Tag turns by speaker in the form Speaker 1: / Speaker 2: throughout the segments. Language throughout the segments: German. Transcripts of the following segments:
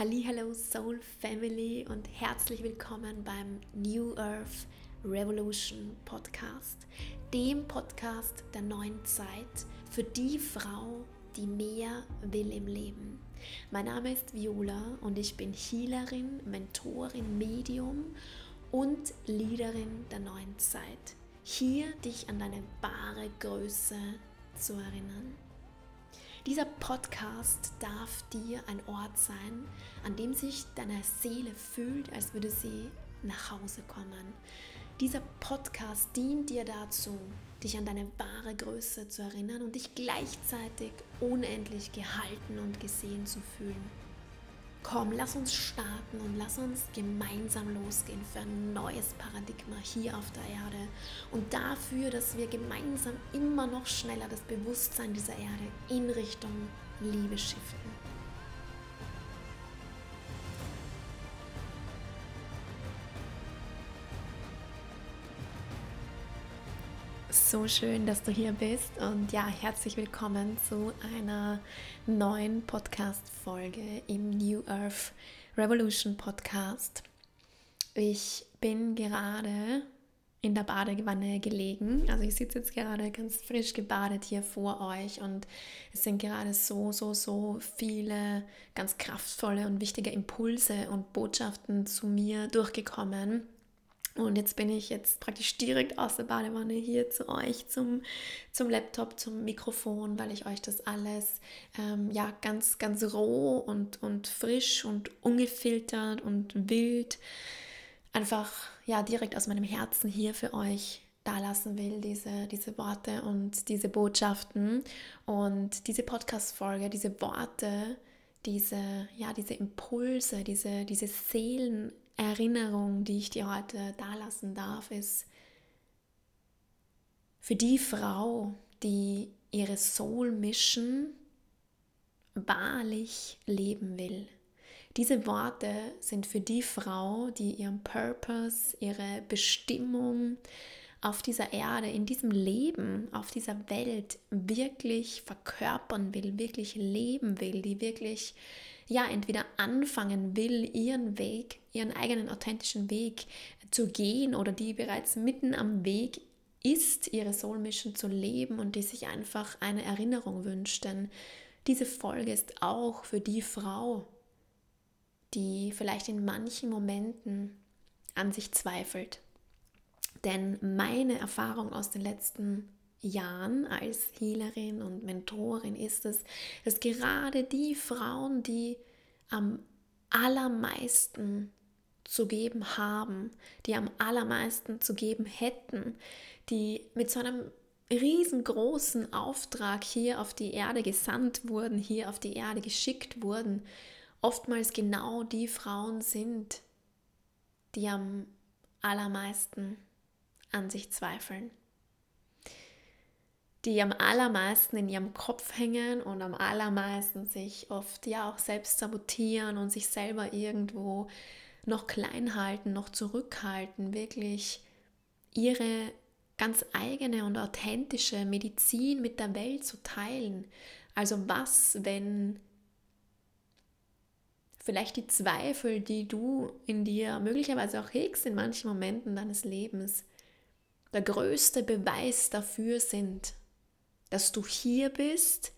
Speaker 1: Hallo Soul Family und herzlich willkommen beim New Earth Revolution Podcast, dem Podcast der neuen Zeit für die Frau, die mehr will im Leben. Mein Name ist Viola und ich bin Healerin, Mentorin, Medium und Leaderin der neuen Zeit. Hier dich an deine wahre Größe zu erinnern. Dieser Podcast darf dir ein Ort sein, an dem sich deine Seele fühlt, als würde sie nach Hause kommen. Dieser Podcast dient dir dazu, dich an deine wahre Größe zu erinnern und dich gleichzeitig unendlich gehalten und gesehen zu fühlen. Komm, lass uns starten und lass uns gemeinsam losgehen für ein neues Paradigma hier auf der Erde und dafür, dass wir gemeinsam immer noch schneller das Bewusstsein dieser Erde in Richtung Liebe shiften. So schön, dass du hier bist und ja, herzlich willkommen zu einer neuen Podcast-Folge im New Earth Revolution Podcast. Ich bin gerade in der Badewanne gelegen. Also ich sitze jetzt gerade ganz frisch gebadet hier vor euch und es sind gerade so, so, so viele ganz kraftvolle und wichtige Impulse und Botschaften zu mir durchgekommen und jetzt bin ich jetzt praktisch direkt aus der Badewanne hier zu euch, zum, zum Laptop, zum Mikrofon, weil ich euch das alles ähm, ja ganz, ganz roh und, und frisch und ungefiltert und wild einfach ja direkt aus meinem Herzen hier für euch dalassen will, diese, diese Worte und diese Botschaften und diese Podcast-Folge, diese Worte, diese, ja, diese Impulse, diese, diese Seelen, Erinnerung, die ich dir heute dalassen darf, ist für die Frau, die ihre Soul Mission wahrlich leben will. Diese Worte sind für die Frau, die ihren Purpose, ihre Bestimmung auf dieser Erde, in diesem Leben, auf dieser Welt wirklich verkörpern will, wirklich leben will, die wirklich ja entweder anfangen will, ihren Weg, ihren eigenen authentischen Weg zu gehen oder die bereits mitten am Weg ist, ihre Soul Mission zu leben und die sich einfach eine Erinnerung wünscht. Denn diese Folge ist auch für die Frau, die vielleicht in manchen Momenten an sich zweifelt. Denn meine Erfahrung aus den letzten Jahren als Healerin und Mentorin ist es, dass gerade die Frauen, die am allermeisten zu geben haben, die am allermeisten zu geben hätten, die mit so einem riesengroßen Auftrag hier auf die Erde gesandt wurden, hier auf die Erde geschickt wurden, oftmals genau die Frauen sind, die am allermeisten an sich zweifeln die am allermeisten in ihrem Kopf hängen und am allermeisten sich oft ja auch selbst sabotieren und sich selber irgendwo noch klein halten, noch zurückhalten, wirklich ihre ganz eigene und authentische Medizin mit der Welt zu teilen. Also was, wenn vielleicht die Zweifel, die du in dir möglicherweise auch hegst in manchen Momenten deines Lebens, der größte Beweis dafür sind, dass du hier bist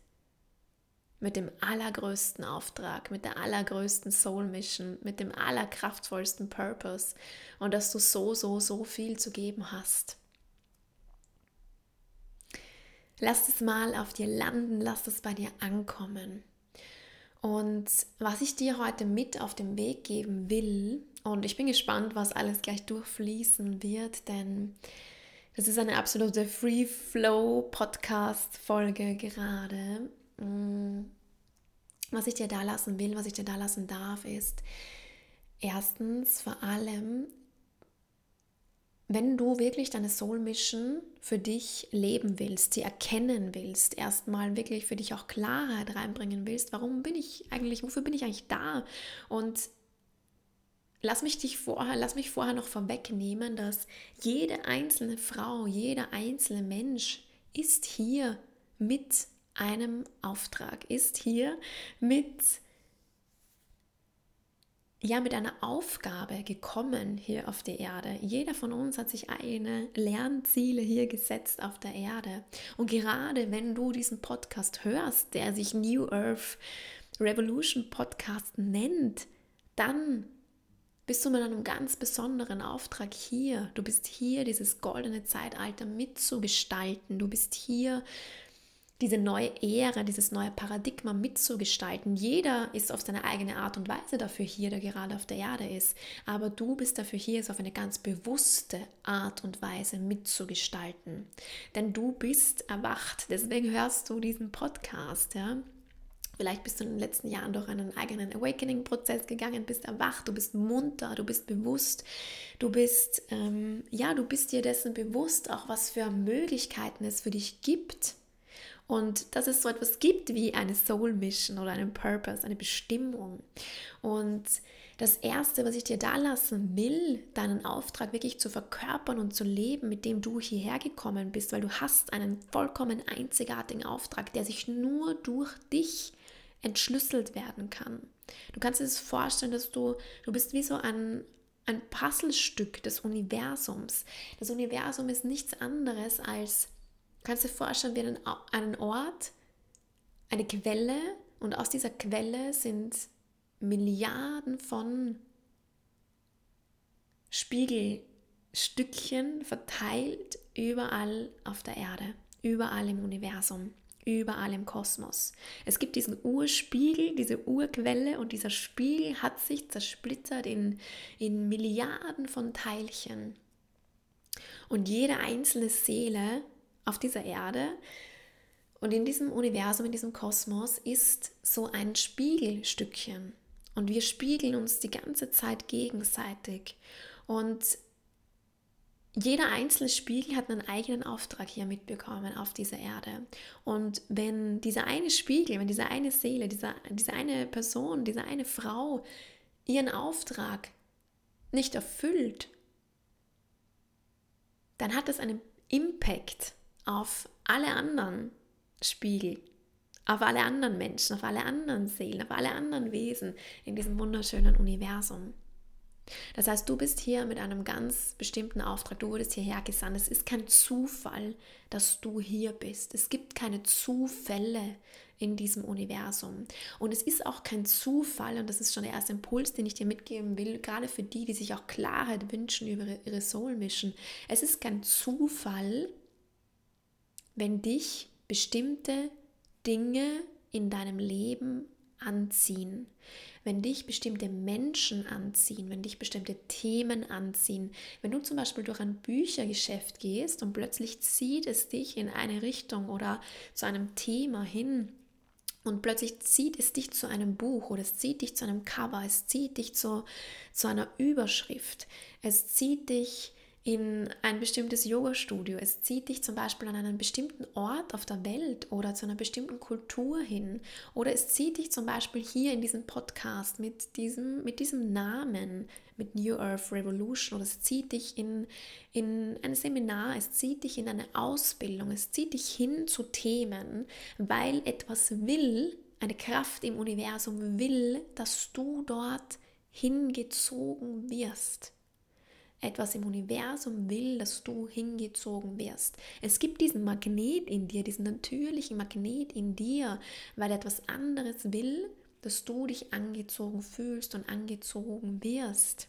Speaker 1: mit dem allergrößten Auftrag, mit der allergrößten Soul Mission, mit dem allerkraftvollsten Purpose und dass du so, so, so viel zu geben hast. Lass es mal auf dir landen, lass es bei dir ankommen. Und was ich dir heute mit auf den Weg geben will, und ich bin gespannt, was alles gleich durchfließen wird, denn das ist eine absolute Free-Flow-Podcast-Folge gerade. Mm. Was ich dir da lassen will, was ich dir da lassen darf, ist erstens vor allem, wenn du wirklich deine Soul Mission für dich leben willst, sie erkennen willst, erstmal wirklich für dich auch Klarheit reinbringen willst, warum bin ich eigentlich, wofür bin ich eigentlich da? Und lass mich dich vorher, lass mich vorher noch vorwegnehmen, dass jede einzelne Frau, jeder einzelne Mensch ist hier mit einem Auftrag, ist hier mit ja mit einer Aufgabe gekommen hier auf der Erde. Jeder von uns hat sich eigene Lernziele hier gesetzt auf der Erde. Und gerade wenn du diesen Podcast hörst, der sich New Earth Revolution Podcast nennt, dann bist du mit einem ganz besonderen Auftrag hier. Du bist hier, dieses goldene Zeitalter mitzugestalten. Du bist hier, diese neue Ära, dieses neue Paradigma mitzugestalten. Jeder ist auf seine eigene Art und Weise dafür hier, der gerade auf der Erde ist. Aber du bist dafür hier, es auf eine ganz bewusste Art und Weise mitzugestalten. Denn du bist erwacht. Deswegen hörst du diesen Podcast. Ja? Vielleicht bist du in den letzten Jahren durch einen eigenen Awakening-Prozess gegangen, bist erwacht, du bist munter, du bist bewusst, du bist, ähm, ja, du bist dir dessen bewusst, auch was für Möglichkeiten es für dich gibt. Und dass es so etwas gibt wie eine Soul Mission oder einen Purpose, eine Bestimmung. Und das Erste, was ich dir da lassen will, deinen Auftrag wirklich zu verkörpern und zu leben, mit dem du hierher gekommen bist, weil du hast einen vollkommen einzigartigen Auftrag, der sich nur durch dich entschlüsselt werden kann. Du kannst dir das vorstellen, dass du, du bist wie so ein, ein Puzzlestück des Universums. Das Universum ist nichts anderes als, du kannst dir vorstellen, wie einen, einen Ort, eine Quelle und aus dieser Quelle sind Milliarden von Spiegelstückchen verteilt überall auf der Erde, überall im Universum überall im Kosmos. Es gibt diesen Urspiegel, diese Urquelle und dieser Spiegel hat sich zersplittert in, in Milliarden von Teilchen. Und jede einzelne Seele auf dieser Erde und in diesem Universum, in diesem Kosmos ist so ein Spiegelstückchen. Und wir spiegeln uns die ganze Zeit gegenseitig. Und jeder einzelne Spiegel hat einen eigenen Auftrag hier mitbekommen auf dieser Erde. Und wenn dieser eine Spiegel, wenn diese eine Seele, dieser, diese eine Person, diese eine Frau ihren Auftrag nicht erfüllt, dann hat das einen Impact auf alle anderen Spiegel, auf alle anderen Menschen, auf alle anderen Seelen, auf alle anderen Wesen in diesem wunderschönen Universum. Das heißt, du bist hier mit einem ganz bestimmten Auftrag, du wurdest hierher gesandt. Es ist kein Zufall, dass du hier bist. Es gibt keine Zufälle in diesem Universum. Und es ist auch kein Zufall, und das ist schon der erste Impuls, den ich dir mitgeben will, gerade für die, die sich auch Klarheit wünschen über ihre Soul Mission. Es ist kein Zufall, wenn dich bestimmte Dinge in deinem Leben anziehen. Wenn dich bestimmte Menschen anziehen, wenn dich bestimmte Themen anziehen, wenn du zum Beispiel durch ein Büchergeschäft gehst und plötzlich zieht es dich in eine Richtung oder zu einem Thema hin, und plötzlich zieht es dich zu einem Buch oder es zieht dich zu einem Cover, es zieht dich zu, zu einer Überschrift, es zieht dich in ein bestimmtes Yoga-Studio. Es zieht dich zum Beispiel an einen bestimmten Ort auf der Welt oder zu einer bestimmten Kultur hin. Oder es zieht dich zum Beispiel hier in diesem Podcast mit diesem, mit diesem Namen, mit New Earth Revolution. Oder es zieht dich in, in ein Seminar, es zieht dich in eine Ausbildung, es zieht dich hin zu Themen, weil etwas will, eine Kraft im Universum will, dass du dort hingezogen wirst etwas im Universum will, dass du hingezogen wirst. Es gibt diesen Magnet in dir, diesen natürlichen Magnet in dir, weil etwas anderes will, dass du dich angezogen fühlst und angezogen wirst.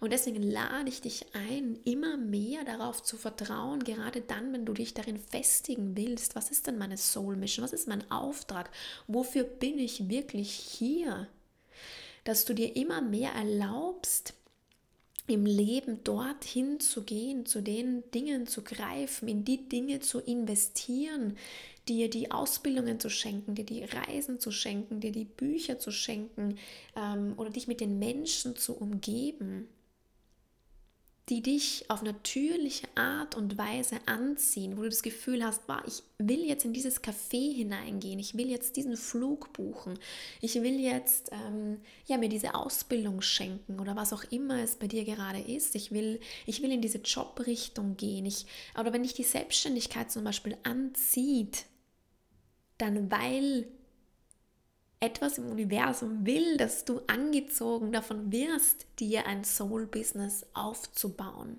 Speaker 1: Und deswegen lade ich dich ein, immer mehr darauf zu vertrauen, gerade dann, wenn du dich darin festigen willst, was ist denn meine Soul Mission, was ist mein Auftrag, wofür bin ich wirklich hier, dass du dir immer mehr erlaubst, im Leben dorthin zu gehen, zu den Dingen zu greifen, in die Dinge zu investieren, dir die Ausbildungen zu schenken, dir die Reisen zu schenken, dir die Bücher zu schenken ähm, oder dich mit den Menschen zu umgeben die dich auf natürliche Art und Weise anziehen, wo du das Gefühl hast, wow, ich will jetzt in dieses Café hineingehen, ich will jetzt diesen Flug buchen, ich will jetzt ähm, ja, mir diese Ausbildung schenken oder was auch immer es bei dir gerade ist. Ich will, ich will in diese Jobrichtung gehen. Ich, oder wenn dich die Selbstständigkeit zum Beispiel anzieht, dann weil etwas im Universum will, dass du angezogen davon wirst, dir ein Soul-Business aufzubauen.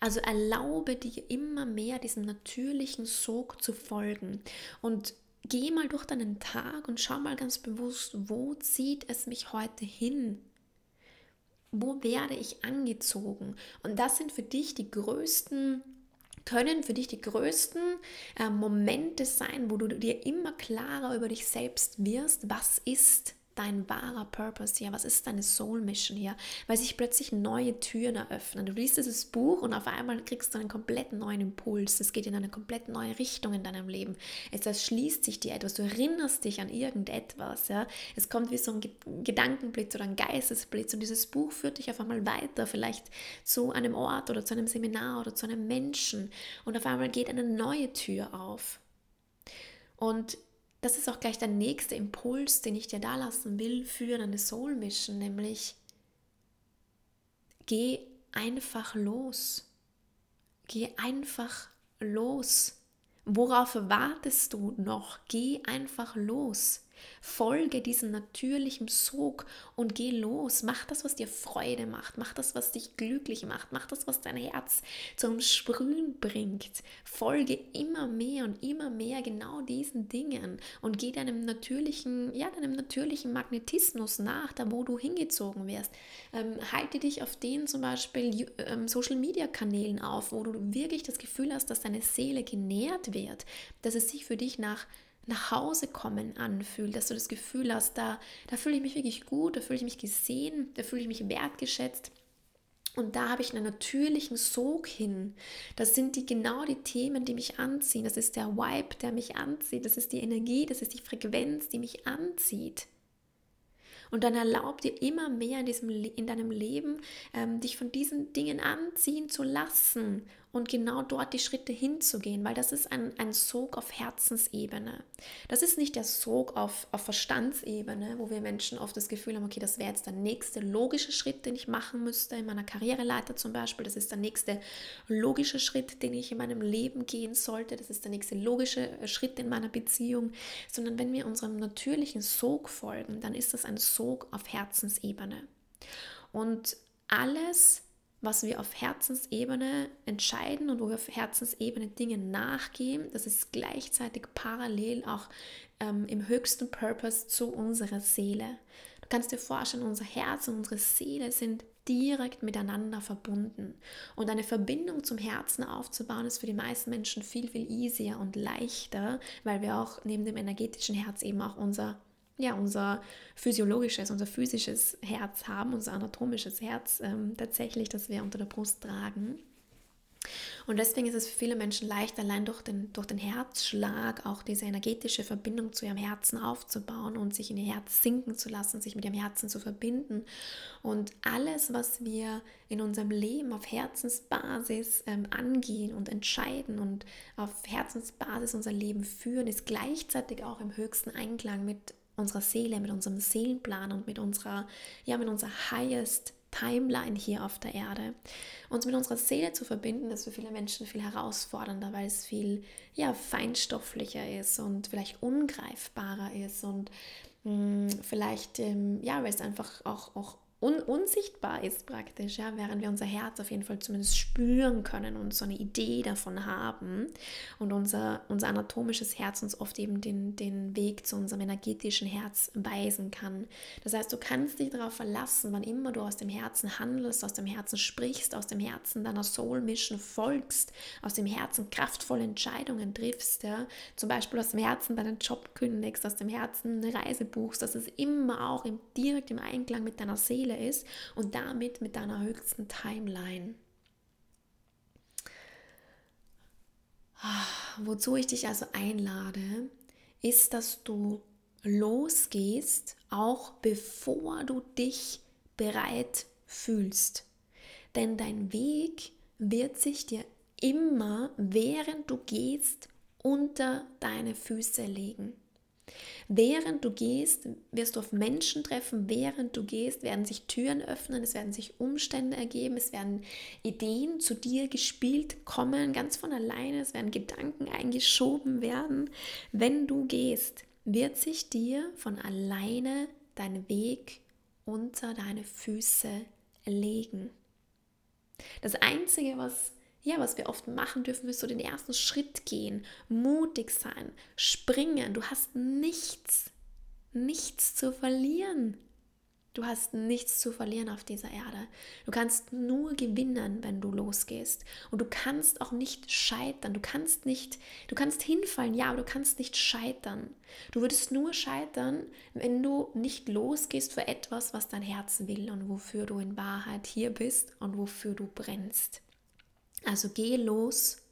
Speaker 1: Also erlaube dir immer mehr diesem natürlichen Sog zu folgen und geh mal durch deinen Tag und schau mal ganz bewusst, wo zieht es mich heute hin? Wo werde ich angezogen? Und das sind für dich die größten können für dich die größten äh, Momente sein, wo du dir immer klarer über dich selbst wirst, was ist dein wahrer Purpose hier? Was ist deine Soul Mission hier? Weil sich plötzlich neue Türen eröffnen. Du liest dieses Buch und auf einmal kriegst du einen komplett neuen Impuls. Es geht in eine komplett neue Richtung in deinem Leben. Es erschließt sich dir etwas. Du erinnerst dich an irgendetwas. Ja? Es kommt wie so ein Gedankenblitz oder ein Geistesblitz und dieses Buch führt dich auf einmal weiter, vielleicht zu einem Ort oder zu einem Seminar oder zu einem Menschen und auf einmal geht eine neue Tür auf. Und das ist auch gleich der nächste Impuls, den ich dir da lassen will für deine Soul Mission, nämlich geh einfach los. Geh einfach los. Worauf wartest du noch? Geh einfach los. Folge diesem natürlichen Sog und geh los. Mach das, was dir Freude macht. Mach das, was dich glücklich macht. Mach das, was dein Herz zum Sprühen bringt. Folge immer mehr und immer mehr genau diesen Dingen und geh deinem natürlichen, ja, deinem natürlichen Magnetismus nach, da wo du hingezogen wirst. Ähm, halte dich auf den zum Beispiel ähm, Social Media Kanälen auf, wo du wirklich das Gefühl hast, dass deine Seele genährt wird, dass es sich für dich nach nach Hause kommen anfühlt, dass du das Gefühl hast, da, da fühle ich mich wirklich gut, da fühle ich mich gesehen, da fühle ich mich wertgeschätzt. Und da habe ich einen natürlichen Sog hin. Das sind die genau die Themen, die mich anziehen. Das ist der Vibe, der mich anzieht. Das ist die Energie, das ist die Frequenz, die mich anzieht. Und dann erlaub dir immer mehr in, diesem, in deinem Leben, ähm, dich von diesen Dingen anziehen zu lassen und genau dort die Schritte hinzugehen, weil das ist ein, ein Sog auf Herzensebene. Das ist nicht der Sog auf, auf Verstandsebene, wo wir Menschen oft das Gefühl haben, okay, das wäre jetzt der nächste logische Schritt, den ich machen müsste in meiner Karriereleiter zum Beispiel. Das ist der nächste logische Schritt, den ich in meinem Leben gehen sollte. Das ist der nächste logische äh, Schritt in meiner Beziehung. Sondern wenn wir unserem natürlichen Sog folgen, dann ist das ein Sog auf Herzensebene. Und alles, was wir auf Herzensebene entscheiden und wo wir auf Herzensebene Dinge nachgehen, das ist gleichzeitig parallel auch ähm, im höchsten Purpose zu unserer Seele. Du kannst dir vorstellen, unser Herz und unsere Seele sind direkt miteinander verbunden. Und eine Verbindung zum Herzen aufzubauen, ist für die meisten Menschen viel, viel easier und leichter, weil wir auch neben dem energetischen Herz eben auch unser ja, unser physiologisches, unser physisches Herz haben, unser anatomisches Herz ähm, tatsächlich, das wir unter der Brust tragen. Und deswegen ist es für viele Menschen leicht, allein durch den, durch den Herzschlag auch diese energetische Verbindung zu ihrem Herzen aufzubauen und sich in ihr Herz sinken zu lassen, sich mit ihrem Herzen zu verbinden. Und alles, was wir in unserem Leben auf Herzensbasis ähm, angehen und entscheiden und auf Herzensbasis unser Leben führen, ist gleichzeitig auch im höchsten Einklang mit unserer Seele, mit unserem Seelenplan und mit unserer, ja, mit unserer highest Timeline hier auf der Erde. Uns mit unserer Seele zu verbinden, ist für viele Menschen viel herausfordernder, weil es viel ja, feinstofflicher ist und vielleicht ungreifbarer ist und mh, hm, vielleicht, ähm, ja, weil es einfach auch, auch un unsichtbar ist praktisch, ja, während wir unser Herz auf jeden Fall zumindest spüren können und so eine Idee davon haben und unser, unser anatomisches Herz uns oft eben den, den Weg zu unserem energetischen Herz weisen kann. Das heißt, du kannst dich darauf verlassen, wann immer du aus dem Herzen handelst, aus dem Herzen sprichst, aus dem Herzen deiner Soul Mission folgst, aus dem Herzen kraftvolle Entscheidungen triffst, ja, zum Beispiel aus dem Herzen deinen Job kündigst, aus dem Herzen eine Reise buchst, dass es immer auch im, direkt im Einklang mit deiner Seele Ziele ist und damit mit deiner höchsten Timeline. Ah, wozu ich dich also einlade, ist, dass du losgehst, auch bevor du dich bereit fühlst. Denn dein Weg wird sich dir immer, während du gehst, unter deine Füße legen. Während du gehst, wirst du auf Menschen treffen, während du gehst, werden sich Türen öffnen, es werden sich Umstände ergeben, es werden Ideen zu dir gespielt kommen, ganz von alleine, es werden Gedanken eingeschoben werden, wenn du gehst. wird sich dir von alleine dein Weg unter deine Füße legen. Das Einzige, was, ja, was wir oft machen dürfen, ist so den ersten Schritt gehen, mutig sein, springen. Du hast nichts, nichts zu verlieren. Du hast nichts zu verlieren auf dieser Erde. Du kannst nur gewinnen, wenn du losgehst. Und du kannst auch nicht scheitern. Du kannst nicht, du kannst hinfallen, ja, aber du kannst nicht scheitern. Du würdest nur scheitern, wenn du nicht losgehst für etwas, was dein Herz will und wofür du in Wahrheit hier bist und wofür du brennst. Also geh los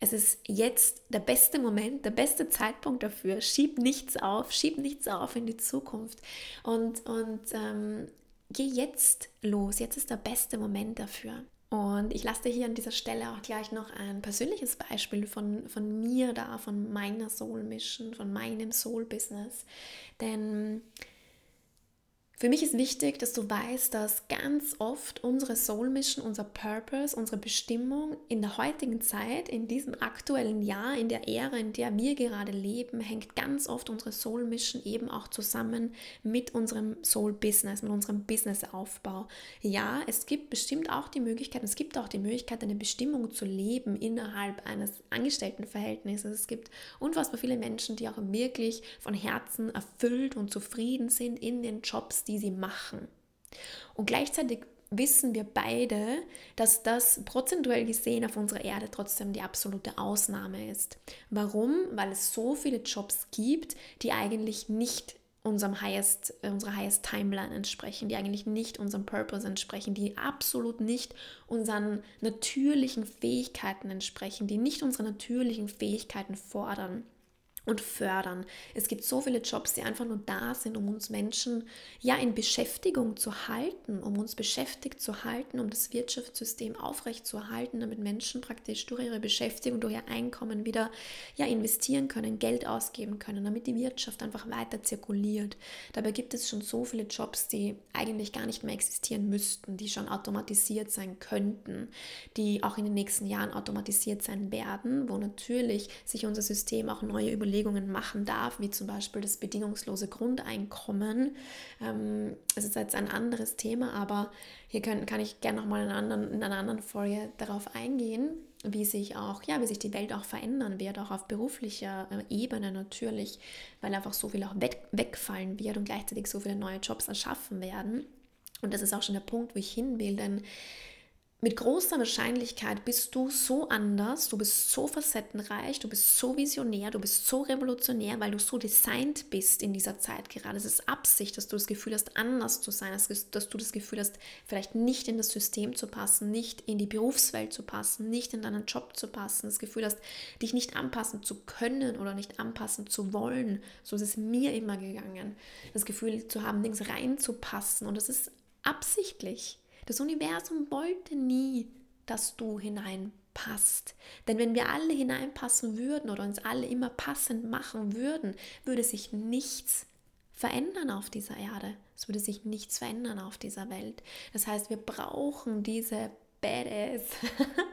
Speaker 1: es ist jetzt der beste Moment, der beste Zeitpunkt dafür. Schieb nichts auf, schieb nichts auf in die Zukunft und, und ähm, geh jetzt los. Jetzt ist der beste Moment dafür. Und ich lasse dir hier an dieser Stelle auch gleich noch ein persönliches Beispiel von, von mir da, von meiner Soul Mission, von meinem Soul Business. Denn für mich ist wichtig, dass du weißt, dass ganz oft unsere Soul Mission, unser Purpose, unsere Bestimmung in der heutigen Zeit, in diesem aktuellen Jahr, in der Ära, in der wir gerade leben, hängt ganz oft unsere Soul Mission eben auch zusammen mit unserem Soul Business, mit unserem Businessaufbau. Ja, es gibt bestimmt auch die Möglichkeit, es gibt auch die Möglichkeit, eine Bestimmung zu leben innerhalb eines Angestelltenverhältnisses. Es gibt unfassbar viele Menschen, die auch wirklich von Herzen erfüllt und zufrieden sind in den Jobs, die sie machen. Und gleichzeitig wissen wir beide, dass das prozentuell gesehen auf unserer Erde trotzdem die absolute Ausnahme ist. Warum? Weil es so viele Jobs gibt, die eigentlich nicht unserem highest, unserer highest Timeline entsprechen, die eigentlich nicht unserem Purpose entsprechen, die absolut nicht unseren natürlichen Fähigkeiten entsprechen, die nicht unsere natürlichen Fähigkeiten fordern und fördern. Es gibt so viele Jobs, die einfach nur da sind, um uns Menschen ja in Beschäftigung zu halten, um uns beschäftigt zu halten, um das Wirtschaftssystem aufrecht zu erhalten, damit Menschen praktisch durch ihre Beschäftigung, durch ihr Einkommen wieder ja investieren können, Geld ausgeben können, damit die Wirtschaft einfach weiter zirkuliert. Dabei gibt es schon so viele Jobs, die eigentlich gar nicht mehr existieren müssten, die schon automatisiert sein könnten, die auch in den nächsten Jahren automatisiert sein werden, wo natürlich sich unser System auch neue Überlegungen Überlegungen machen darf, wie zum Beispiel das bedingungslose Grundeinkommen. Ähm, es ist jetzt ein anderes Thema, aber hier können, kann ich gerne nochmal in, in einer anderen Folge darauf eingehen, wie sich auch, ja, wie sich die Welt auch verändern wird, auch auf beruflicher äh, Ebene natürlich, weil einfach so viel auch weg, wegfallen wird und gleichzeitig so viele neue Jobs erschaffen werden. Und das ist auch schon der Punkt, wo ich hin will, denn mit großer Wahrscheinlichkeit bist du so anders, du bist so facettenreich, du bist so visionär, du bist so revolutionär, weil du so designt bist in dieser Zeit gerade. Es ist Absicht, dass du das Gefühl hast, anders zu sein, dass du das Gefühl hast, vielleicht nicht in das System zu passen, nicht in die Berufswelt zu passen, nicht in deinen Job zu passen, das Gefühl hast, dich nicht anpassen zu können oder nicht anpassen zu wollen. So ist es mir immer gegangen. Das Gefühl zu haben, Dings reinzupassen und das ist absichtlich. Das Universum wollte nie, dass du hineinpasst. Denn wenn wir alle hineinpassen würden oder uns alle immer passend machen würden, würde sich nichts verändern auf dieser Erde. Es würde sich nichts verändern auf dieser Welt. Das heißt, wir brauchen diese Badass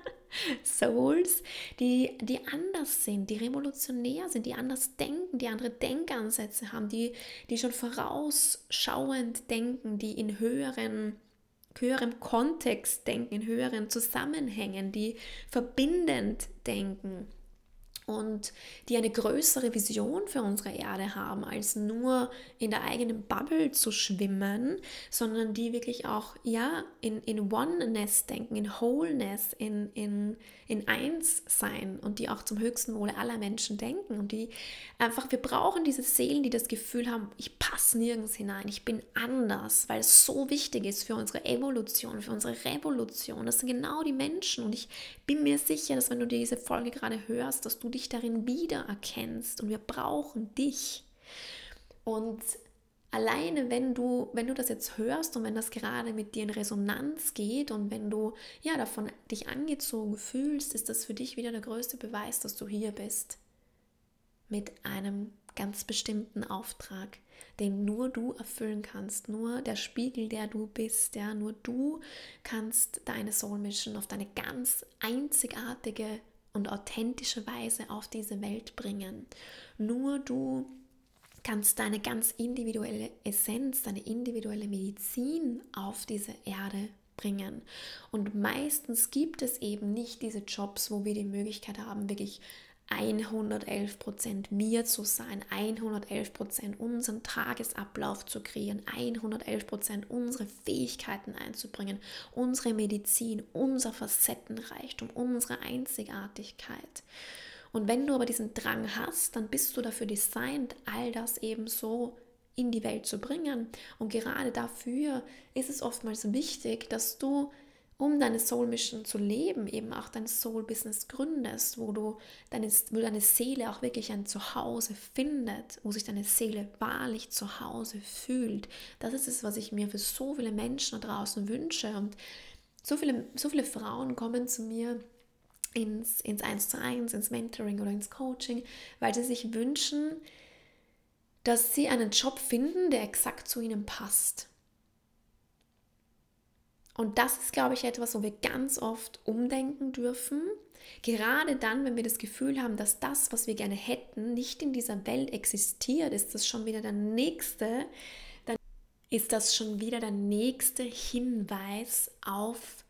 Speaker 1: Souls, die, die anders sind, die revolutionär sind, die anders denken, die andere Denkansätze haben, die, die schon vorausschauend denken, die in höheren höherem Kontext denken, in höheren Zusammenhängen, die verbindend denken und die eine größere Vision für unsere Erde haben, als nur in der eigenen Bubble zu schwimmen, sondern die wirklich auch ja in, in Oneness denken, in Wholeness, in, in, in Eins sein und die auch zum höchsten Wohle aller Menschen denken und die einfach, wir brauchen diese Seelen, die das Gefühl haben, ich passe nirgends hinein, ich bin anders, weil es so wichtig ist für unsere Evolution, für unsere Revolution. Das sind genau die Menschen und ich bin mir sicher, dass wenn du diese Folge gerade hörst, dass du dich darin wiedererkennst und wir brauchen dich. Und alleine wenn du, wenn du das jetzt hörst und wenn das gerade mit dir in Resonanz geht und wenn du ja davon dich angezogen fühlst, ist das für dich wieder der größte Beweis, dass du hier bist. Mit einem ganz bestimmten Auftrag, den nur du erfüllen kannst, nur der Spiegel, der du bist, ja, nur du kannst deine Soul Mission auf deine ganz einzigartige und authentische Weise auf diese Welt bringen. Nur du kannst deine ganz individuelle Essenz, deine individuelle Medizin auf diese Erde bringen. Und meistens gibt es eben nicht diese Jobs, wo wir die Möglichkeit haben, wirklich 111 Prozent mir zu sein, 111 Prozent unseren Tagesablauf zu kreieren, 111 Prozent unsere Fähigkeiten einzubringen, unsere Medizin, unser Facettenreichtum, unsere Einzigartigkeit. Und wenn du aber diesen Drang hast, dann bist du dafür designt, all das eben so in die Welt zu bringen. Und gerade dafür ist es oftmals wichtig, dass du um deine Soul Mission zu leben, eben auch dein Soul Business gründest, wo du deine, wo deine Seele auch wirklich ein Zuhause findet, wo sich deine Seele wahrlich zu Hause fühlt. Das ist es, was ich mir für so viele Menschen da draußen wünsche. Und so viele, so viele Frauen kommen zu mir ins, ins 1 zu 1, ins Mentoring oder ins Coaching, weil sie sich wünschen, dass sie einen Job finden, der exakt zu ihnen passt. Und das ist, glaube ich, etwas, wo wir ganz oft umdenken dürfen. Gerade dann, wenn wir das Gefühl haben, dass das, was wir gerne hätten, nicht in dieser Welt existiert, ist das schon wieder der nächste, dann ist das schon wieder der nächste Hinweis auf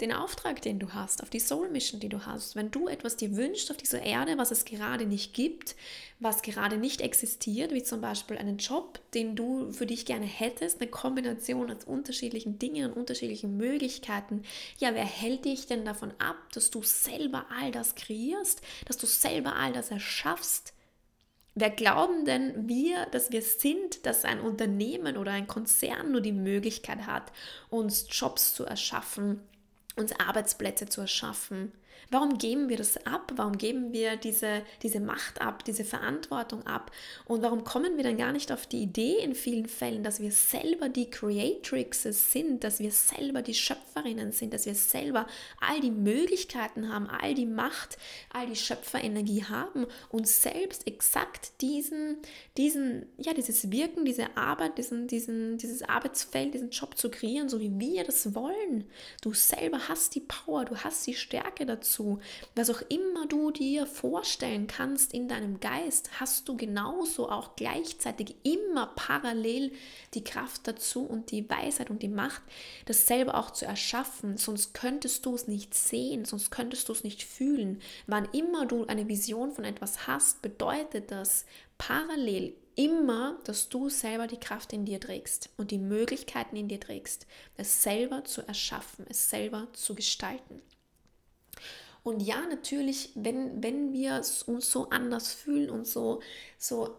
Speaker 1: den Auftrag, den du hast, auf die Soul Mission, die du hast. Wenn du etwas dir wünschst auf dieser Erde, was es gerade nicht gibt, was gerade nicht existiert, wie zum Beispiel einen Job, den du für dich gerne hättest, eine Kombination aus unterschiedlichen Dingen und unterschiedlichen Möglichkeiten, ja, wer hält dich denn davon ab, dass du selber all das kreierst, dass du selber all das erschaffst? Wer glauben denn wir, dass wir sind, dass ein Unternehmen oder ein Konzern nur die Möglichkeit hat, uns Jobs zu erschaffen, uns Arbeitsplätze zu erschaffen. Warum geben wir das ab? Warum geben wir diese, diese Macht ab, diese Verantwortung ab? Und warum kommen wir dann gar nicht auf die Idee in vielen Fällen, dass wir selber die Creatrixes sind, dass wir selber die Schöpferinnen sind, dass wir selber all die Möglichkeiten haben, all die Macht, all die Schöpferenergie haben und selbst exakt diesen, diesen, ja, dieses Wirken, diese Arbeit, diesen, diesen, dieses Arbeitsfeld, diesen Job zu kreieren, so wie wir das wollen. Du selber hast die Power, du hast die Stärke dazu dazu. Was auch immer du dir vorstellen kannst in deinem Geist, hast du genauso auch gleichzeitig immer parallel die Kraft dazu und die Weisheit und die Macht, das selber auch zu erschaffen. Sonst könntest du es nicht sehen, sonst könntest du es nicht fühlen. Wann immer du eine Vision von etwas hast, bedeutet das parallel immer, dass du selber die Kraft in dir trägst und die Möglichkeiten in dir trägst, es selber zu erschaffen, es selber zu gestalten. Und ja, natürlich, wenn, wenn wir uns so anders fühlen und so, so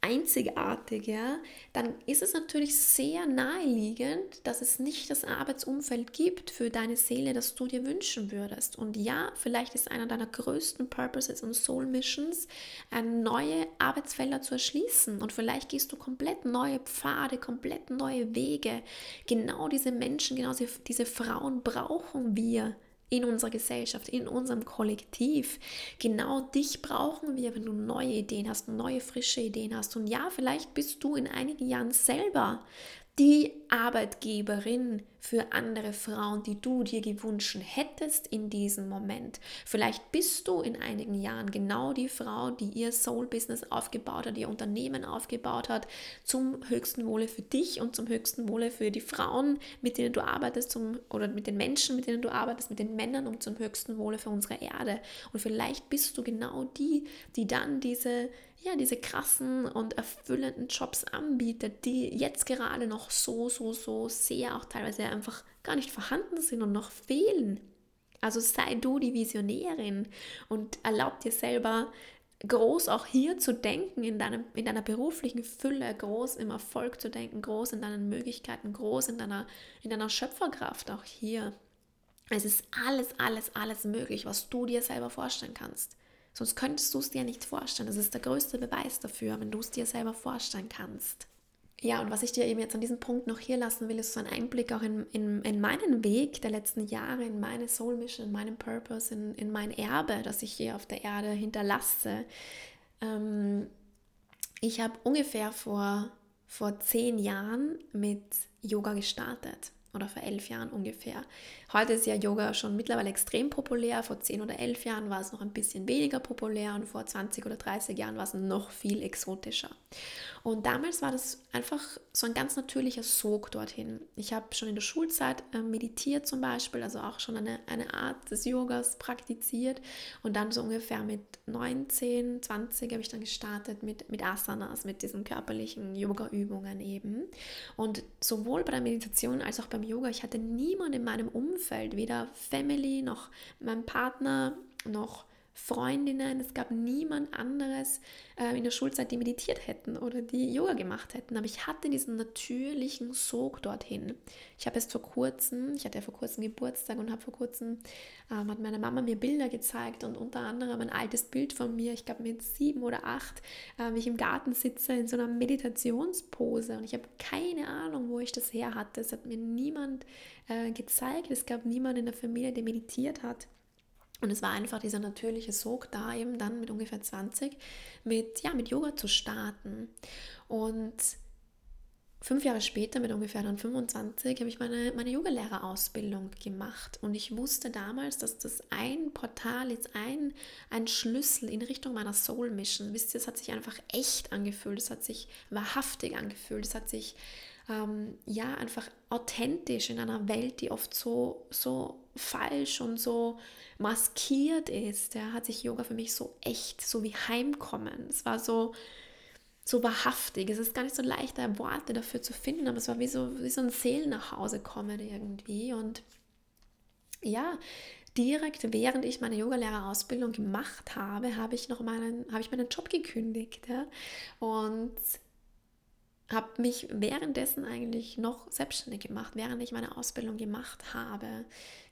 Speaker 1: einzigartig, ja, dann ist es natürlich sehr naheliegend, dass es nicht das Arbeitsumfeld gibt für deine Seele, das du dir wünschen würdest. Und ja, vielleicht ist einer deiner größten Purposes und Soul Missions, neue Arbeitsfelder zu erschließen. Und vielleicht gehst du komplett neue Pfade, komplett neue Wege. Genau diese Menschen, genau diese Frauen brauchen wir in unserer Gesellschaft, in unserem Kollektiv. Genau dich brauchen wir, wenn du neue Ideen hast, neue frische Ideen hast. Und ja, vielleicht bist du in einigen Jahren selber die Arbeitgeberin für andere Frauen, die du dir gewünscht hättest in diesem Moment. Vielleicht bist du in einigen Jahren genau die Frau, die ihr Soul-Business aufgebaut hat, ihr Unternehmen aufgebaut hat, zum höchsten Wohle für dich und zum höchsten Wohle für die Frauen, mit denen du arbeitest, zum, oder mit den Menschen, mit denen du arbeitest, mit den Männern und zum höchsten Wohle für unsere Erde. Und vielleicht bist du genau die, die dann diese ja, diese krassen und erfüllenden Jobs anbietet, die jetzt gerade noch so, so, so sehr auch teilweise einfach gar nicht vorhanden sind und noch fehlen. Also sei du die Visionärin und erlaub dir selber groß auch hier zu denken, in, deinem, in deiner beruflichen Fülle, groß im Erfolg zu denken, groß in deinen Möglichkeiten, groß in deiner, in deiner Schöpferkraft auch hier. Es ist alles, alles, alles möglich, was du dir selber vorstellen kannst. Sonst könntest du es dir nicht vorstellen. Das ist der größte Beweis dafür, wenn du es dir selber vorstellen kannst. Ja, und was ich dir eben jetzt an diesem Punkt noch hier lassen will, ist so ein Einblick auch in, in, in meinen Weg der letzten Jahre, in meine Soul Mission, in meinen Purpose, in, in mein Erbe, das ich hier auf der Erde hinterlasse. Ähm, ich habe ungefähr vor, vor zehn Jahren mit Yoga gestartet. Oder vor elf Jahren ungefähr. Heute ist ja Yoga schon mittlerweile extrem populär. Vor zehn oder elf Jahren war es noch ein bisschen weniger populär und vor 20 oder 30 Jahren war es noch viel exotischer. Und damals war das einfach so ein ganz natürlicher Sog dorthin. Ich habe schon in der Schulzeit äh, meditiert zum Beispiel, also auch schon eine, eine Art des Yogas praktiziert. Und dann so ungefähr mit 19, 20 habe ich dann gestartet mit, mit Asanas, mit diesen körperlichen Yoga-Übungen eben. Und sowohl bei der Meditation als auch beim Yoga, ich hatte niemanden in meinem Umfeld, weder Family noch mein Partner noch Freundinnen, es gab niemand anderes äh, in der Schulzeit, die meditiert hätten oder die Yoga gemacht hätten. Aber ich hatte diesen natürlichen Sog dorthin. Ich habe es vor kurzem, ich hatte ja vor kurzem Geburtstag und habe vor kurzem, ähm, hat meine Mama mir Bilder gezeigt und unter anderem ein altes Bild von mir, ich glaube mit sieben oder acht, äh, wie ich im Garten sitze in so einer Meditationspose und ich habe keine Ahnung, wo ich das her hatte. Es hat mir niemand äh, gezeigt, es gab niemanden in der Familie, der meditiert hat. Und es war einfach dieser natürliche Sog da, eben dann mit ungefähr 20, mit, ja, mit Yoga zu starten. Und fünf Jahre später, mit ungefähr dann 25, habe ich meine, meine Yogalehrerausbildung gemacht. Und ich wusste damals, dass das ein Portal ist, ein, ein Schlüssel in Richtung meiner Soul Mission. Wisst ihr, es hat sich einfach echt angefühlt, es hat sich wahrhaftig angefühlt, es hat sich ähm, ja einfach authentisch in einer Welt, die oft so, so falsch und so maskiert ist, ja, hat sich Yoga für mich so echt, so wie Heimkommen. Es war so, so wahrhaftig. Es ist gar nicht so leicht, da Worte dafür zu finden, aber es war wie so, wie so ein Seelen nach Hause kommen irgendwie. Und ja, direkt während ich meine Yogalehrerausbildung gemacht habe, habe ich noch meinen, habe ich meinen Job gekündigt. Ja? Und habe mich währenddessen eigentlich noch selbstständig gemacht, während ich meine Ausbildung gemacht habe.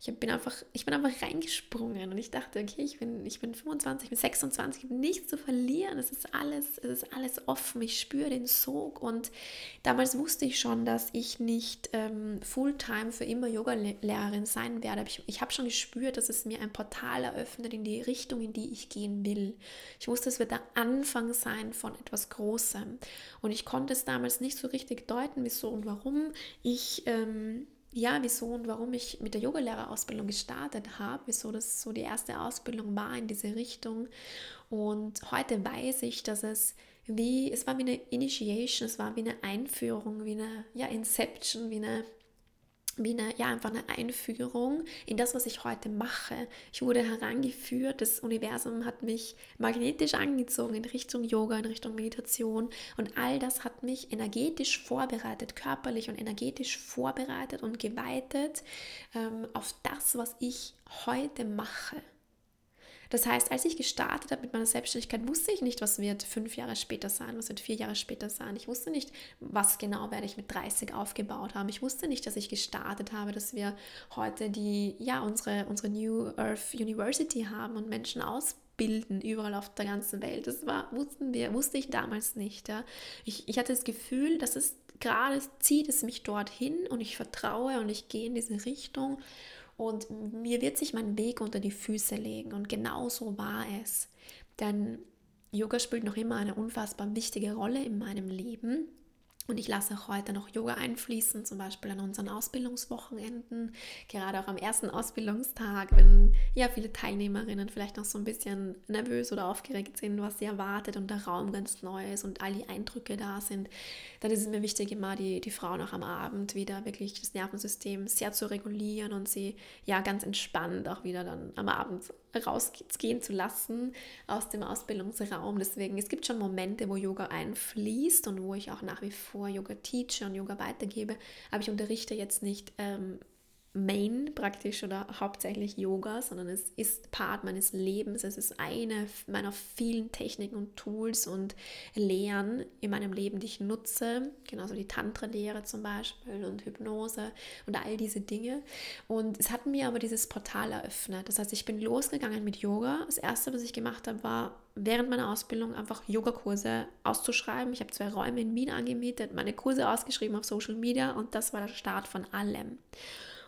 Speaker 1: Ich bin einfach, ich bin einfach reingesprungen und ich dachte, okay, ich bin, ich bin 25, ich bin 26, ich habe nichts zu verlieren. Es ist alles, es ist alles offen. Ich spüre den Sog und damals wusste ich schon, dass ich nicht ähm, Fulltime für immer Yoga-Lehrerin sein werde. Ich, ich habe schon gespürt, dass es mir ein Portal eröffnet in die Richtung, in die ich gehen will. Ich wusste, es wird der Anfang sein von etwas Großem und ich konnte es damals nicht so richtig deuten, wieso und warum ich ähm, ja, wieso und warum ich mit der Yogalehrerausbildung gestartet habe, wieso das so die erste Ausbildung war in diese Richtung. Und heute weiß ich, dass es wie, es war wie eine Initiation, es war wie eine Einführung, wie eine ja, Inception, wie eine wie eine, ja, einfach eine Einführung in das, was ich heute mache. Ich wurde herangeführt, das Universum hat mich magnetisch angezogen in Richtung Yoga, in Richtung Meditation und all das hat mich energetisch vorbereitet, körperlich und energetisch vorbereitet und geweitet ähm, auf das, was ich heute mache. Das heißt, als ich gestartet habe mit meiner Selbstständigkeit, wusste ich nicht, was wird fünf Jahre später sein, was wird vier Jahre später sein. Ich wusste nicht, was genau werde ich mit 30 aufgebaut haben. Ich wusste nicht, dass ich gestartet habe, dass wir heute die, ja, unsere, unsere New Earth University haben und Menschen ausbilden überall auf der ganzen Welt. Das war, wussten wir, wusste ich damals nicht. Ja. Ich, ich hatte das Gefühl, dass es gerade zieht es mich dorthin und ich vertraue und ich gehe in diese Richtung und mir wird sich mein Weg unter die Füße legen. Und genau so war es. Denn Yoga spielt noch immer eine unfassbar wichtige Rolle in meinem Leben. Und ich lasse auch heute noch Yoga einfließen, zum Beispiel an unseren Ausbildungswochenenden, gerade auch am ersten Ausbildungstag, wenn ja viele Teilnehmerinnen vielleicht noch so ein bisschen nervös oder aufgeregt sind, was sie erwartet und der Raum ganz neu ist und all die Eindrücke da sind, dann ist es mir wichtig, immer die, die Frauen auch am Abend wieder wirklich das Nervensystem sehr zu regulieren und sie ja ganz entspannt auch wieder dann am Abend rausgehen zu lassen aus dem Ausbildungsraum. Deswegen, es gibt schon Momente, wo Yoga einfließt und wo ich auch nach wie vor Yoga teache und Yoga weitergebe, aber ich unterrichte jetzt nicht ähm, Main praktisch oder hauptsächlich Yoga, sondern es ist Part meines Lebens. Es ist eine meiner vielen Techniken und Tools und Lehren in meinem Leben, die ich nutze. Genauso die Tantra-Lehre zum Beispiel und Hypnose und all diese Dinge. Und es hat mir aber dieses Portal eröffnet. Das heißt, ich bin losgegangen mit Yoga. Das erste, was ich gemacht habe, war während meiner Ausbildung einfach Yogakurse auszuschreiben. Ich habe zwei Räume in Wien angemietet, meine Kurse ausgeschrieben auf Social Media und das war der Start von allem.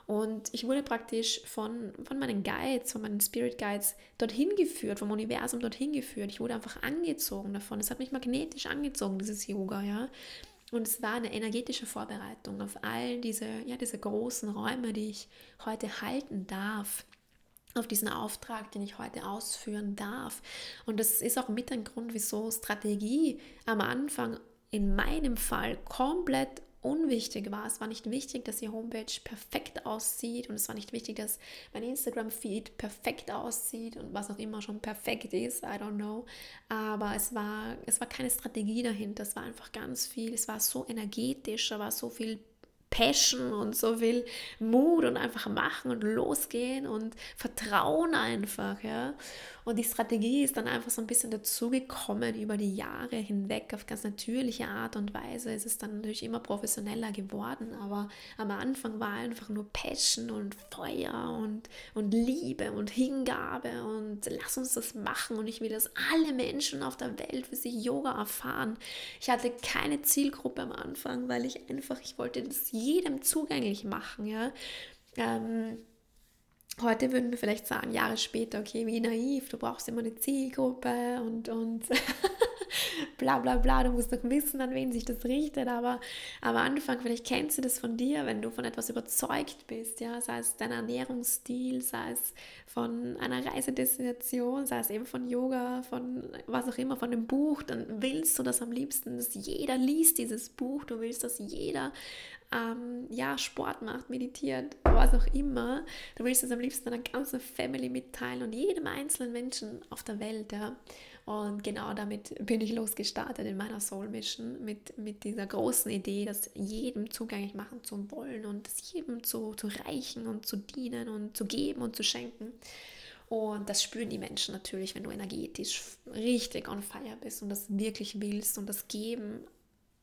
Speaker 1: Und ich wurde praktisch von, von meinen Guides, von meinen Spirit Guides dorthin geführt, vom Universum dorthin geführt. Ich wurde einfach angezogen davon. Es hat mich magnetisch angezogen, dieses Yoga, ja. Und es war eine energetische Vorbereitung auf all diese, ja, diese großen Räume, die ich heute halten darf auf diesen Auftrag, den ich heute ausführen darf. Und das ist auch mit ein Grund, wieso Strategie am Anfang in meinem Fall komplett unwichtig war. Es war nicht wichtig, dass die Homepage perfekt aussieht und es war nicht wichtig, dass mein Instagram-Feed perfekt aussieht und was auch immer schon perfekt ist, I don't know. Aber es war, es war keine Strategie dahinter, es war einfach ganz viel, es war so energetisch, da war so viel Passion und so viel Mut und einfach machen und losgehen und Vertrauen einfach, ja. Und die Strategie ist dann einfach so ein bisschen dazugekommen über die Jahre hinweg auf ganz natürliche Art und Weise. Es ist dann natürlich immer professioneller geworden, aber am Anfang war einfach nur Passion und Feuer und, und Liebe und Hingabe und lass uns das machen und ich will, dass alle Menschen auf der Welt für sich Yoga erfahren. Ich hatte keine Zielgruppe am Anfang, weil ich einfach, ich wollte das jedem zugänglich machen, ja. Ähm, Heute würden wir vielleicht sagen, Jahre später, okay, wie naiv, du brauchst immer eine Zielgruppe und, und bla bla bla, du musst doch wissen, an wen sich das richtet. Aber am Anfang, vielleicht kennst du das von dir, wenn du von etwas überzeugt bist, ja, sei es dein Ernährungsstil, sei es von einer Reisedestination, sei es eben von Yoga, von was auch immer, von einem Buch, dann willst du das am liebsten, dass jeder liest dieses Buch, du willst, dass jeder ähm, ja, Sport macht, meditiert, was auch immer. Du willst es am liebsten deiner ganzen Family mitteilen und jedem einzelnen Menschen auf der Welt. Ja. Und genau damit bin ich losgestartet in meiner Soul Mission mit, mit dieser großen Idee, das jedem zugänglich machen zu wollen und es jedem zu, zu reichen und zu dienen und zu geben und zu schenken. Und das spüren die Menschen natürlich, wenn du energetisch richtig on fire bist und das wirklich willst und das Geben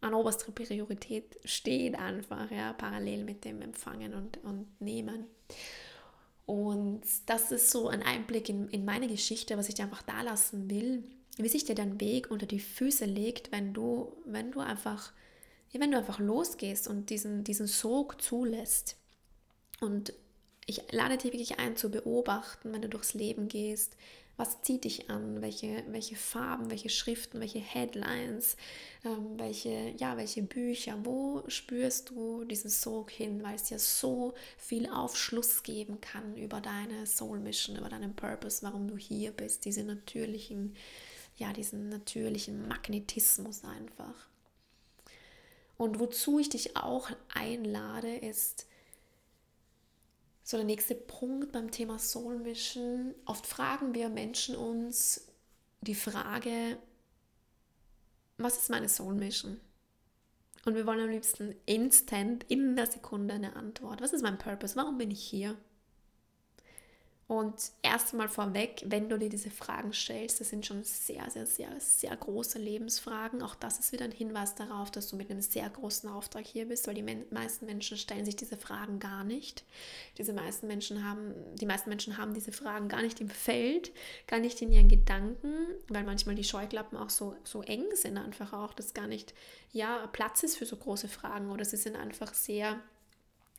Speaker 1: an oberster Priorität steht einfach, ja, parallel mit dem Empfangen und, und Nehmen. Und das ist so ein Einblick in, in meine Geschichte, was ich dir einfach da lassen will, wie sich dir dein Weg unter die Füße legt, wenn du, wenn du einfach, wenn du einfach losgehst und diesen, diesen Sog zulässt. Und ich lade dich wirklich ein zu beobachten, wenn du durchs Leben gehst, was zieht dich an, welche, welche Farben, welche Schriften, welche Headlines, ähm, welche, ja, welche Bücher, wo spürst du diesen Sog hin, weil es ja so viel Aufschluss geben kann über deine Soul Mission, über deinen Purpose, warum du hier bist, diese natürlichen, ja, diesen natürlichen Magnetismus einfach. Und wozu ich dich auch einlade, ist, so, der nächste Punkt beim Thema Soul Mission. Oft fragen wir Menschen uns die Frage, was ist meine Soul Mission? Und wir wollen am liebsten instant, in der Sekunde eine Antwort. Was ist mein Purpose? Warum bin ich hier? Und erstmal vorweg, wenn du dir diese Fragen stellst, das sind schon sehr, sehr, sehr, sehr große Lebensfragen. Auch das ist wieder ein Hinweis darauf, dass du mit einem sehr großen Auftrag hier bist, weil die meisten Menschen stellen sich diese Fragen gar nicht. Diese meisten Menschen haben, die meisten Menschen haben diese Fragen gar nicht im Feld, gar nicht in ihren Gedanken, weil manchmal die Scheuklappen auch so, so eng sind, einfach auch, dass gar nicht ja, Platz ist für so große Fragen oder sie sind einfach sehr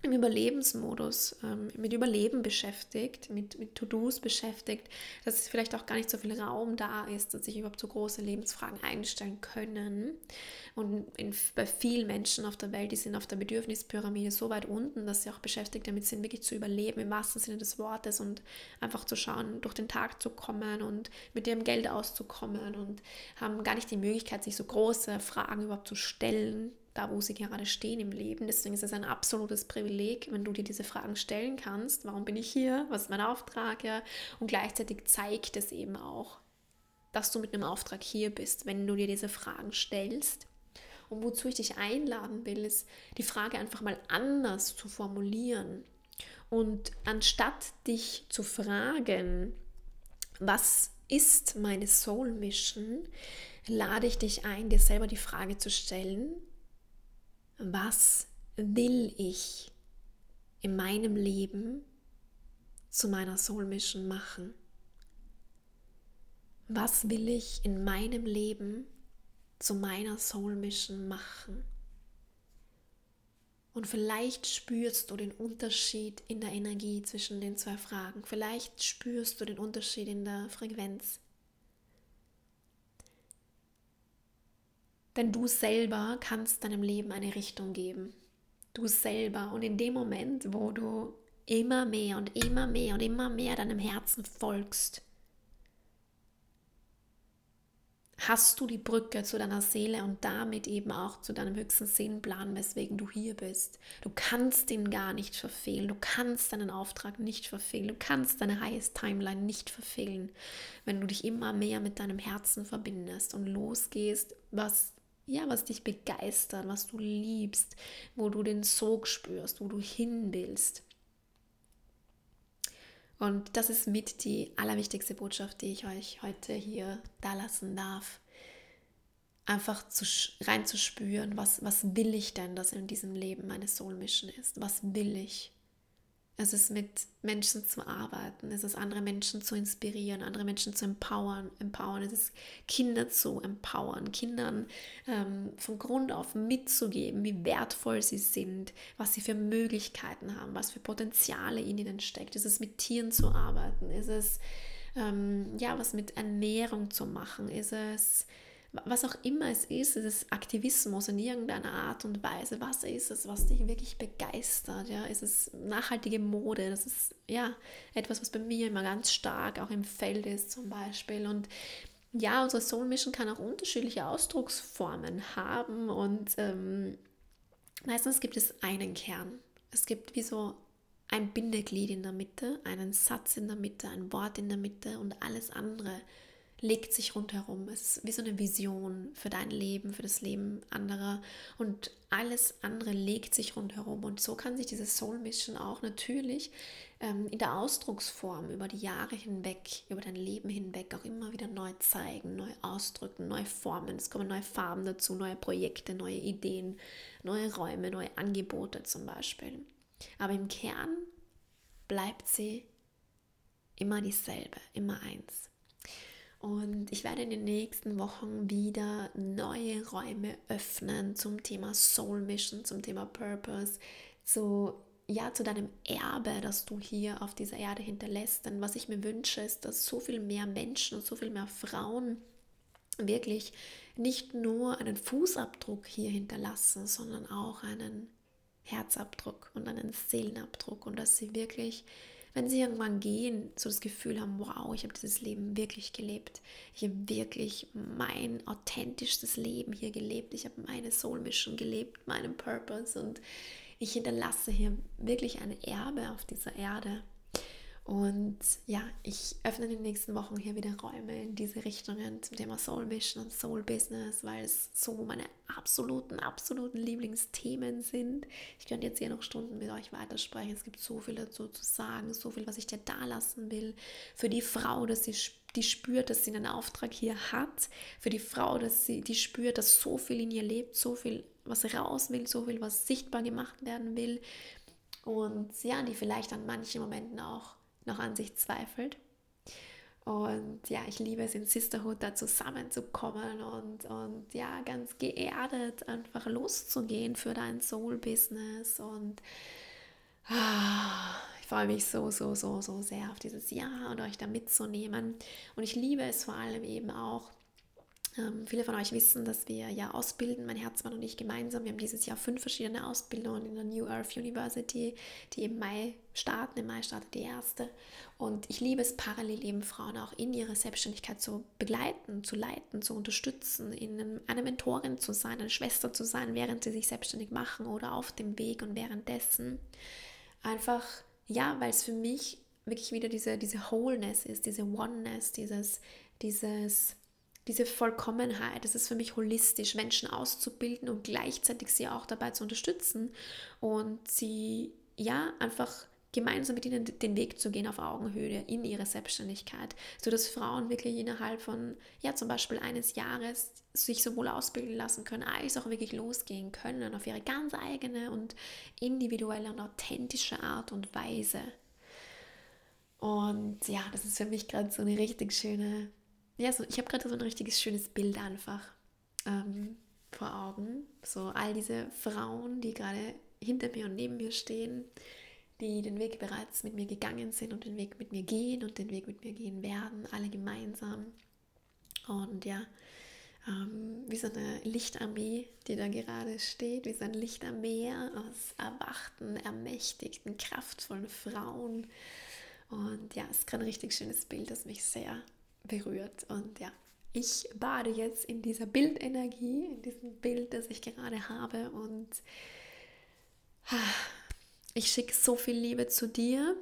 Speaker 1: im Überlebensmodus, ähm, mit Überleben beschäftigt, mit, mit To-Dos beschäftigt, dass es vielleicht auch gar nicht so viel Raum da ist, dass sich überhaupt so große Lebensfragen einstellen können. Und in, bei vielen Menschen auf der Welt, die sind auf der Bedürfnispyramide so weit unten, dass sie auch beschäftigt damit sind, wirklich zu überleben, im wahrsten Sinne des Wortes und einfach zu schauen, durch den Tag zu kommen und mit ihrem Geld auszukommen und haben gar nicht die Möglichkeit, sich so große Fragen überhaupt zu stellen, da wo sie gerade stehen im Leben. Deswegen ist es ein absolutes Privileg, wenn du dir diese Fragen stellen kannst. Warum bin ich hier? Was ist mein Auftrag? Ja? Und gleichzeitig zeigt es eben auch, dass du mit einem Auftrag hier bist, wenn du dir diese Fragen stellst. Und wozu ich dich einladen will, ist die Frage einfach mal anders zu formulieren. Und anstatt dich zu fragen, was ist meine Soul Mission, lade ich dich ein, dir selber die Frage zu stellen, was will ich in meinem Leben zu meiner Soul Mission machen? Was will ich in meinem Leben zu meiner Soul Mission machen? Und vielleicht spürst du den Unterschied in der Energie zwischen den zwei Fragen. Vielleicht spürst du den Unterschied in der Frequenz. Denn du selber kannst deinem Leben eine Richtung geben. Du selber. Und in dem Moment, wo du immer mehr und immer mehr und immer mehr deinem Herzen folgst, hast du die Brücke zu deiner Seele und damit eben auch zu deinem höchsten Sinnplan, weswegen du hier bist. Du kannst ihn gar nicht verfehlen, du kannst deinen Auftrag nicht verfehlen, du kannst deine Highest Timeline nicht verfehlen, wenn du dich immer mehr mit deinem Herzen verbindest und losgehst, was ja, was dich begeistert, was du liebst, wo du den Sog spürst, wo du hin willst. Und das ist mit die allerwichtigste Botschaft, die ich euch heute hier da lassen darf. Einfach zu, reinzuspüren, was, was will ich denn, dass in diesem Leben meine Soul Mission ist? Was will ich? Es ist mit Menschen zu arbeiten, es ist andere Menschen zu inspirieren, andere Menschen zu empowern, empowern. es ist Kinder zu empowern, Kindern ähm, von Grund auf mitzugeben, wie wertvoll sie sind, was sie für Möglichkeiten haben, was für Potenziale in ihnen steckt. Es ist mit Tieren zu arbeiten, ist es ähm, ja was mit Ernährung zu machen, ist es was auch immer es ist, es ist Aktivismus in irgendeiner Art und Weise. Was ist es, was dich wirklich begeistert? Ja, ist es nachhaltige Mode? Das ist ja etwas, was bei mir immer ganz stark auch im Feld ist zum Beispiel. Und ja, unsere Soul Mission kann auch unterschiedliche Ausdrucksformen haben und ähm, meistens gibt es einen Kern. Es gibt wie so ein Bindeglied in der Mitte, einen Satz in der Mitte, ein Wort in der Mitte und alles andere legt sich rundherum. Es ist wie so eine Vision für dein Leben, für das Leben anderer und alles andere legt sich rundherum. Und so kann sich diese Soul Mission auch natürlich ähm, in der Ausdrucksform über die Jahre hinweg, über dein Leben hinweg auch immer wieder neu zeigen, neu ausdrücken, neu formen. Es kommen neue Farben dazu, neue Projekte, neue Ideen, neue Räume, neue Angebote zum Beispiel. Aber im Kern bleibt sie immer dieselbe, immer eins. Und ich werde in den nächsten Wochen wieder neue Räume öffnen zum Thema Soul Mission, zum Thema Purpose, zu, ja, zu deinem Erbe, das du hier auf dieser Erde hinterlässt. Denn was ich mir wünsche, ist, dass so viel mehr Menschen und so viel mehr Frauen wirklich nicht nur einen Fußabdruck hier hinterlassen, sondern auch einen Herzabdruck und einen Seelenabdruck und dass sie wirklich wenn sie irgendwann gehen, so das Gefühl haben, wow, ich habe dieses Leben wirklich gelebt. Ich habe wirklich mein authentischstes Leben hier gelebt. Ich habe meine Soul Mission gelebt, meinen Purpose und ich hinterlasse hier wirklich ein Erbe auf dieser Erde. Und ja, ich öffne in den nächsten Wochen hier wieder Räume in diese Richtungen zum Thema Soul Mission und Soul Business, weil es so meine absoluten, absoluten Lieblingsthemen sind. Ich könnte jetzt hier noch Stunden mit euch weitersprechen. Es gibt so viel dazu zu sagen, so viel, was ich dir da lassen will. Für die Frau, dass sie die spürt, dass sie einen Auftrag hier hat. Für die Frau, dass sie die spürt, dass so viel in ihr lebt, so viel, was raus will, so viel, was sichtbar gemacht werden will. Und ja, die vielleicht an manchen Momenten auch noch an sich zweifelt. Und ja, ich liebe es in Sisterhood da zusammenzukommen und, und ja, ganz geerdet einfach loszugehen für dein Soul-Business. Und ah, ich freue mich so, so, so, so sehr auf dieses Jahr und euch da mitzunehmen. Und ich liebe es vor allem eben auch, ähm, viele von euch wissen, dass wir ja ausbilden, mein Herzmann und ich gemeinsam. Wir haben dieses Jahr fünf verschiedene Ausbildungen in der New Earth University, die im Mai starten. Im Mai startet die erste. Und ich liebe es, parallel eben Frauen auch in ihrer Selbstständigkeit zu begleiten, zu leiten, zu unterstützen, ihnen eine Mentorin zu sein, eine Schwester zu sein, während sie sich selbstständig machen oder auf dem Weg und währenddessen. Einfach, ja, weil es für mich wirklich wieder diese, diese Wholeness ist, diese Oneness, dieses, dieses diese Vollkommenheit. Es ist für mich holistisch, Menschen auszubilden und gleichzeitig sie auch dabei zu unterstützen und sie ja einfach gemeinsam mit ihnen den Weg zu gehen auf Augenhöhe in ihre Selbstständigkeit, sodass Frauen wirklich innerhalb von, ja, zum Beispiel eines Jahres sich sowohl ausbilden lassen können, als auch wirklich losgehen können auf ihre ganz eigene und individuelle und authentische Art und Weise. Und ja, das ist für mich gerade so eine richtig schöne ja, so, ich habe gerade so ein richtiges schönes Bild einfach ähm, vor Augen. So all diese Frauen, die gerade hinter mir und neben mir stehen, die den Weg bereits mit mir gegangen sind und den Weg mit mir gehen und den Weg mit mir gehen werden, alle gemeinsam. Und ja, ähm, wie so eine Lichtarmee, die da gerade steht, wie so ein Lichtarmee aus erwachten, ermächtigten, kraftvollen Frauen. Und ja, es ist gerade ein richtig schönes Bild, das mich sehr berührt. Und ja, ich bade jetzt in dieser Bildenergie, in diesem Bild, das ich gerade habe. Und ich schicke so viel Liebe zu dir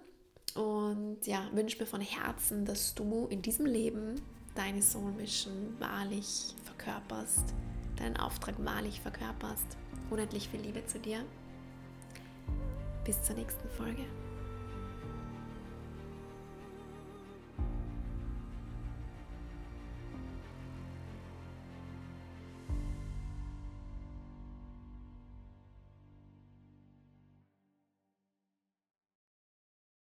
Speaker 1: und ja, wünsche mir von Herzen, dass du in diesem Leben deine Soul Mission wahrlich verkörperst, deinen Auftrag wahrlich verkörperst. Unendlich viel Liebe zu dir. Bis zur nächsten Folge.